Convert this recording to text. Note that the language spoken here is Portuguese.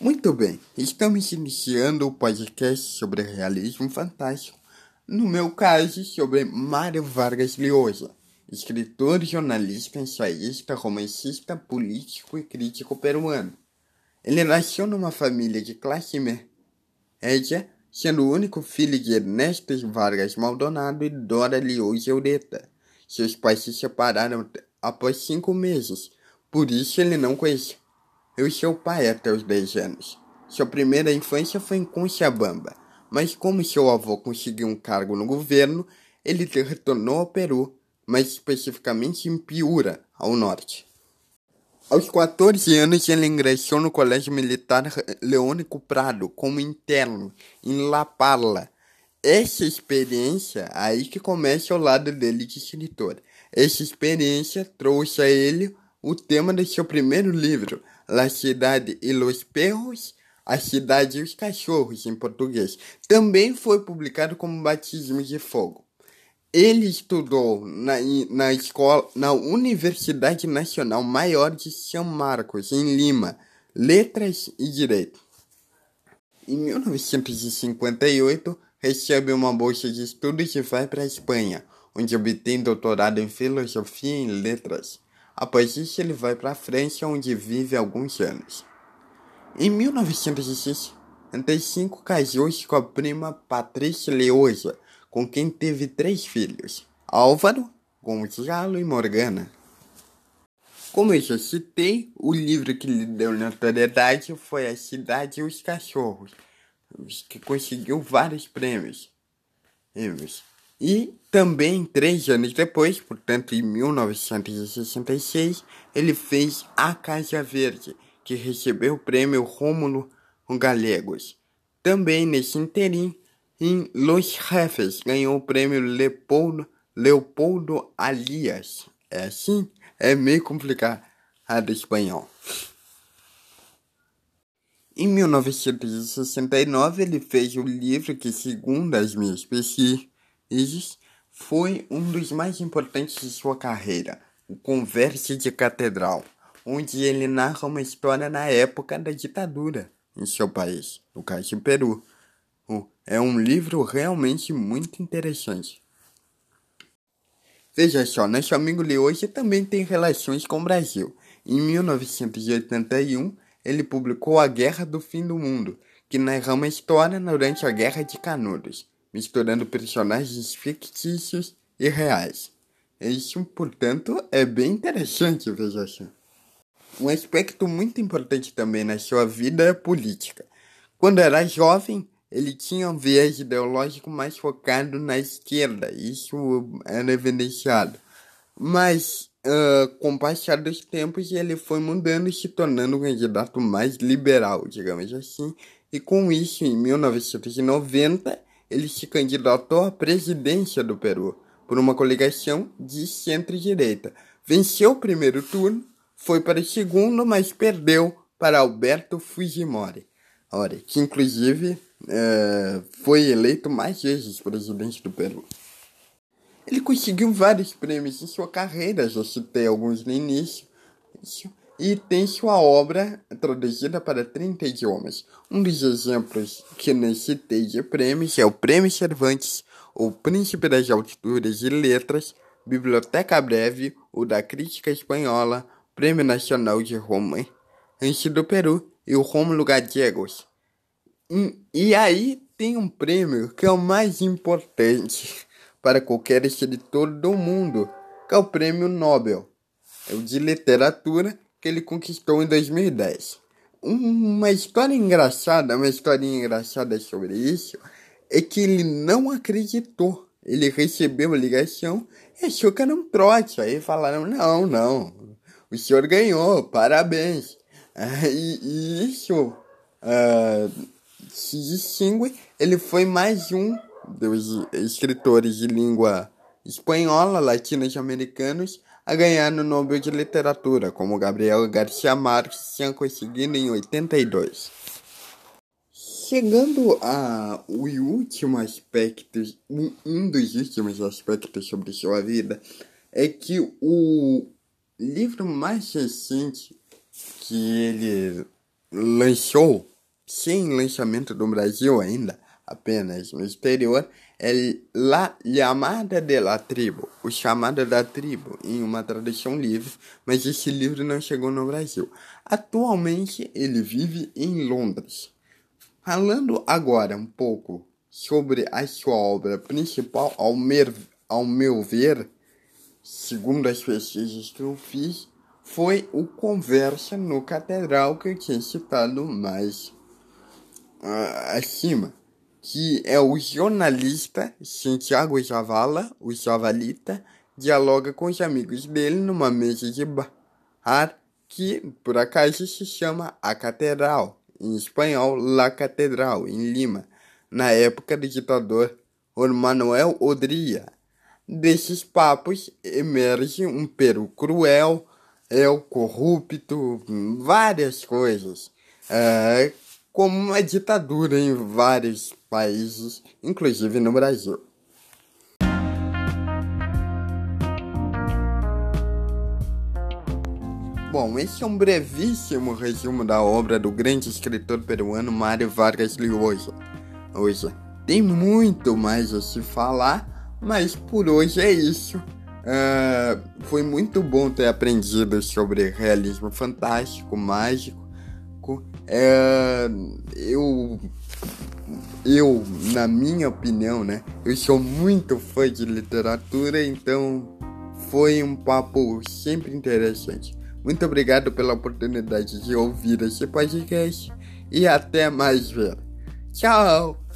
Muito bem, estamos iniciando o podcast sobre realismo fantástico, no meu caso sobre Mário Vargas Llosa, escritor, jornalista, ensaísta, romancista, político e crítico peruano. Ele nasceu numa família de classe média, sendo o único filho de Ernesto Vargas Maldonado e Dora Llosa Ureta. Seus pais se separaram após cinco meses, por isso ele não conheceu seu pai até os 10 anos. Sua primeira infância foi em Conchabamba, mas como seu avô conseguiu um cargo no governo, ele retornou ao Peru, mais especificamente em Piura, ao norte. Aos 14 anos, ele ingressou no Colégio Militar Leônico Prado como interno em La Parla. Essa experiência, aí que começa o lado dele de escritor. Essa experiência trouxe a ele o tema de seu primeiro livro, La Cidade e los Perros, A Cidade e os Cachorros, em português. Também foi publicado como Batismo de Fogo. Ele estudou na, na escola, na Universidade Nacional Maior de São Marcos, em Lima, Letras e Direito. Em 1958, recebe uma bolsa de estudos e vai para a Espanha, onde obtém doutorado em Filosofia e Letras. Após isso, ele vai para a França, onde vive alguns anos. Em 1965, casou-se com a prima Patrícia Leosa, com quem teve três filhos: Álvaro, Gonzalo e Morgana. Como eu já citei, o livro que lhe deu notoriedade foi A Cidade e os Cachorros, que conseguiu vários prêmios. E também, três anos depois, portanto em 1966, ele fez A Casa Verde, que recebeu o prêmio Rômulo Galegos. Também nesse interim, em Los Jefes, ganhou o prêmio Leopoldo, Leopoldo Alias. É assim? É meio complicado espanhol. Em 1969, ele fez o livro que, segundo as minhas pesquisas, Isis foi um dos mais importantes de sua carreira, o Converse de Catedral, onde ele narra uma história na época da ditadura em seu país, no caso do Peru. É um livro realmente muito interessante. Veja só, nosso amigo hoje também tem relações com o Brasil. Em 1981, ele publicou A Guerra do Fim do Mundo, que narra uma história durante a Guerra de Canudos misturando personagens fictícios e reais. Isso, portanto, é bem interessante, veja só. Um aspecto muito importante também na sua vida é a política. Quando era jovem, ele tinha um viés ideológico mais focado na esquerda, isso era evidenciado. Mas, uh, com o passar dos tempos, ele foi mudando e se tornando um candidato mais liberal, digamos assim. E com isso, em 1990, ele se candidatou à presidência do Peru por uma coligação de centro-direita. Venceu o primeiro turno, foi para o segundo, mas perdeu para Alberto Fujimori, Olha, que inclusive é, foi eleito mais vezes presidente do Peru. Ele conseguiu vários prêmios em sua carreira, já citei alguns no início e tem sua obra traduzida para 30 idiomas. Um dos exemplos que citei de prêmios é o Prêmio Cervantes, o Príncipe das Alturas de Letras, Biblioteca Breve, o da Crítica Espanhola, Prêmio Nacional de Roma, Antes do Peru e o Rômulo Gallegos. E, e aí tem um prêmio que é o mais importante para qualquer escritor do mundo, que é o Prêmio Nobel. É o de literatura que ele conquistou em 2010. Uma história engraçada, uma historinha engraçada sobre isso, é que ele não acreditou. Ele recebeu a ligação e achou que era um trote. Aí falaram, não, não, o senhor ganhou, parabéns. E, e isso uh, se distingue. Ele foi mais um dos escritores de língua espanhola, latinos-americanos, a ganhar no Nobel de Literatura, como Gabriel Garcia Marques tinha conseguido em 82. Chegando a o último aspecto, um dos últimos aspectos sobre sua vida, é que o livro mais recente que ele lançou, sem lançamento no Brasil ainda, apenas no exterior, é La Llamada de la Tribo, o chamado da tribo, em uma tradução livre, mas esse livro não chegou no Brasil. Atualmente ele vive em Londres. Falando agora um pouco sobre a sua obra principal, ao, mer, ao meu ver, segundo as pesquisas que eu fiz, foi o Conversa no Catedral que eu tinha citado mais uh, acima que é o jornalista Santiago Javala, o Javalita, dialoga com os amigos dele numa mesa de bar que por acaso se chama A Catedral, em espanhol La Catedral, em Lima, na época do ditador Manuel Odria. Desses papos emerge um Peru cruel, o corrupto, várias coisas. É, como uma ditadura em vários países, inclusive no Brasil. Bom, esse é um brevíssimo resumo da obra do grande escritor peruano Mário Vargas Llosa. Hoje tem muito mais a se falar, mas por hoje é isso. Uh, foi muito bom ter aprendido sobre realismo fantástico, mágico é, eu, eu, na minha opinião, né? Eu sou muito fã de literatura, então foi um papo sempre interessante. Muito obrigado pela oportunidade de ouvir esse podcast e até mais ver. Tchau!